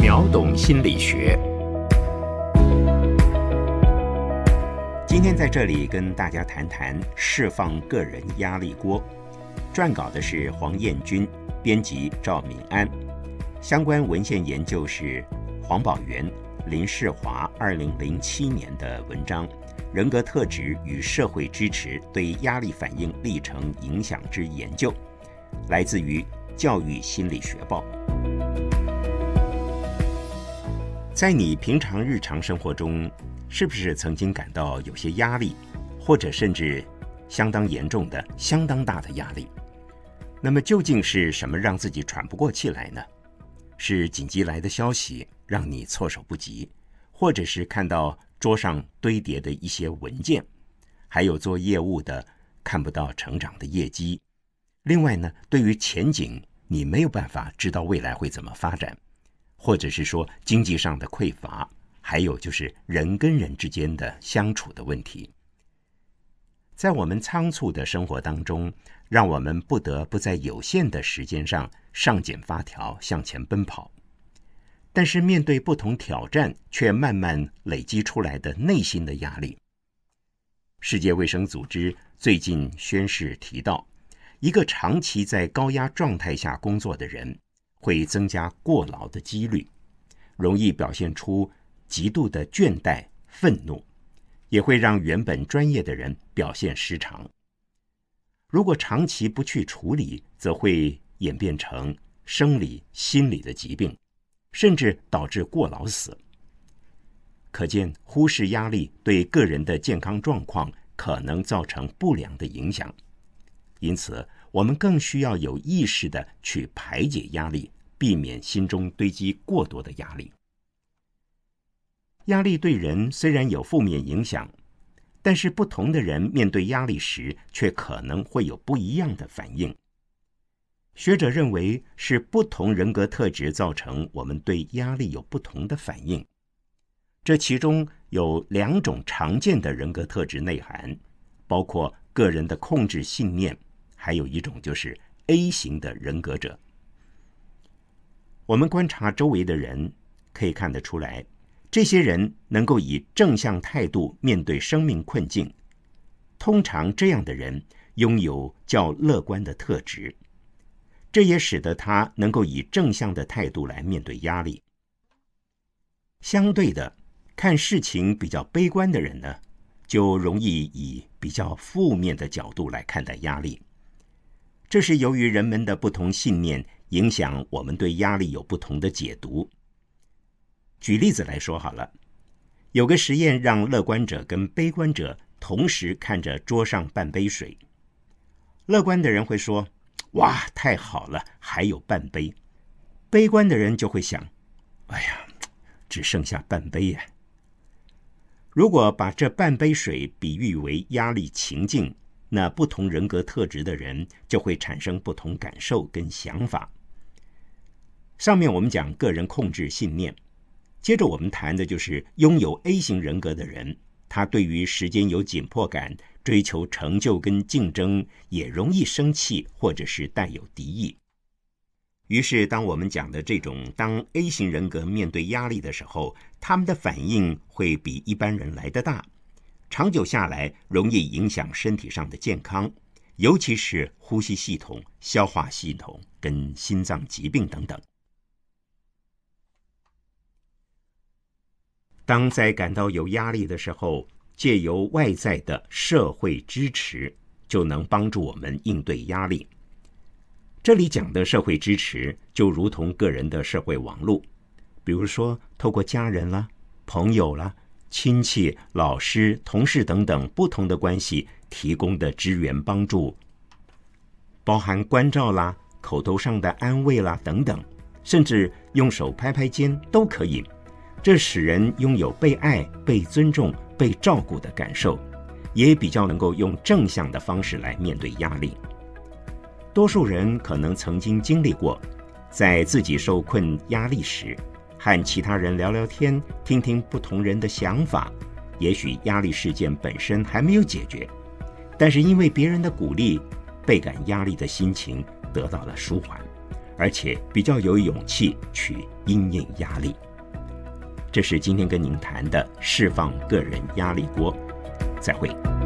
秒懂心理学。今天在这里跟大家谈谈释放个人压力锅。撰稿的是黄彦军，编辑赵敏安。相关文献研究是黄宝元、林世华二零零七年的文章《人格特质与社会支持对压力反应历程影响之研究》，来自于《教育心理学报》。在你平常日常生活中，是不是曾经感到有些压力，或者甚至相当严重的、相当大的压力？那么究竟是什么让自己喘不过气来呢？是紧急来的消息让你措手不及，或者是看到桌上堆叠的一些文件，还有做业务的看不到成长的业绩。另外呢，对于前景你没有办法知道未来会怎么发展，或者是说经济上的匮乏，还有就是人跟人之间的相处的问题。在我们仓促的生活当中，让我们不得不在有限的时间上上紧发条向前奔跑。但是面对不同挑战，却慢慢累积出来的内心的压力。世界卫生组织最近宣誓提到，一个长期在高压状态下工作的人，会增加过劳的几率，容易表现出极度的倦怠、愤怒。也会让原本专业的人表现失常。如果长期不去处理，则会演变成生理、心理的疾病，甚至导致过劳死。可见，忽视压力对个人的健康状况可能造成不良的影响。因此，我们更需要有意识的去排解压力，避免心中堆积过多的压力。压力对人虽然有负面影响，但是不同的人面对压力时，却可能会有不一样的反应。学者认为是不同人格特质造成我们对压力有不同的反应。这其中有两种常见的人格特质内涵，包括个人的控制信念，还有一种就是 A 型的人格者。我们观察周围的人，可以看得出来。这些人能够以正向态度面对生命困境，通常这样的人拥有较乐观的特质，这也使得他能够以正向的态度来面对压力。相对的，看事情比较悲观的人呢，就容易以比较负面的角度来看待压力。这是由于人们的不同信念影响我们对压力有不同的解读。举例子来说好了，有个实验让乐观者跟悲观者同时看着桌上半杯水。乐观的人会说：“哇，太好了，还有半杯。”悲观的人就会想：“哎呀，只剩下半杯呀。”如果把这半杯水比喻为压力情境，那不同人格特质的人就会产生不同感受跟想法。上面我们讲个人控制信念。接着我们谈的就是拥有 A 型人格的人，他对于时间有紧迫感，追求成就跟竞争，也容易生气或者是带有敌意。于是，当我们讲的这种当 A 型人格面对压力的时候，他们的反应会比一般人来得大，长久下来容易影响身体上的健康，尤其是呼吸系统、消化系统跟心脏疾病等等。当在感到有压力的时候，借由外在的社会支持，就能帮助我们应对压力。这里讲的社会支持，就如同个人的社会网络，比如说透过家人啦、朋友啦、亲戚、老师、同事等等不同的关系提供的支援帮助，包含关照啦、口头上的安慰啦等等，甚至用手拍拍肩都可以。这使人拥有被爱、被尊重、被照顾的感受，也比较能够用正向的方式来面对压力。多数人可能曾经经历过，在自己受困压力时，和其他人聊聊天，听听不同人的想法。也许压力事件本身还没有解决，但是因为别人的鼓励，倍感压力的心情得到了舒缓，而且比较有勇气去应应压力。这是今天跟您谈的释放个人压力锅。再会。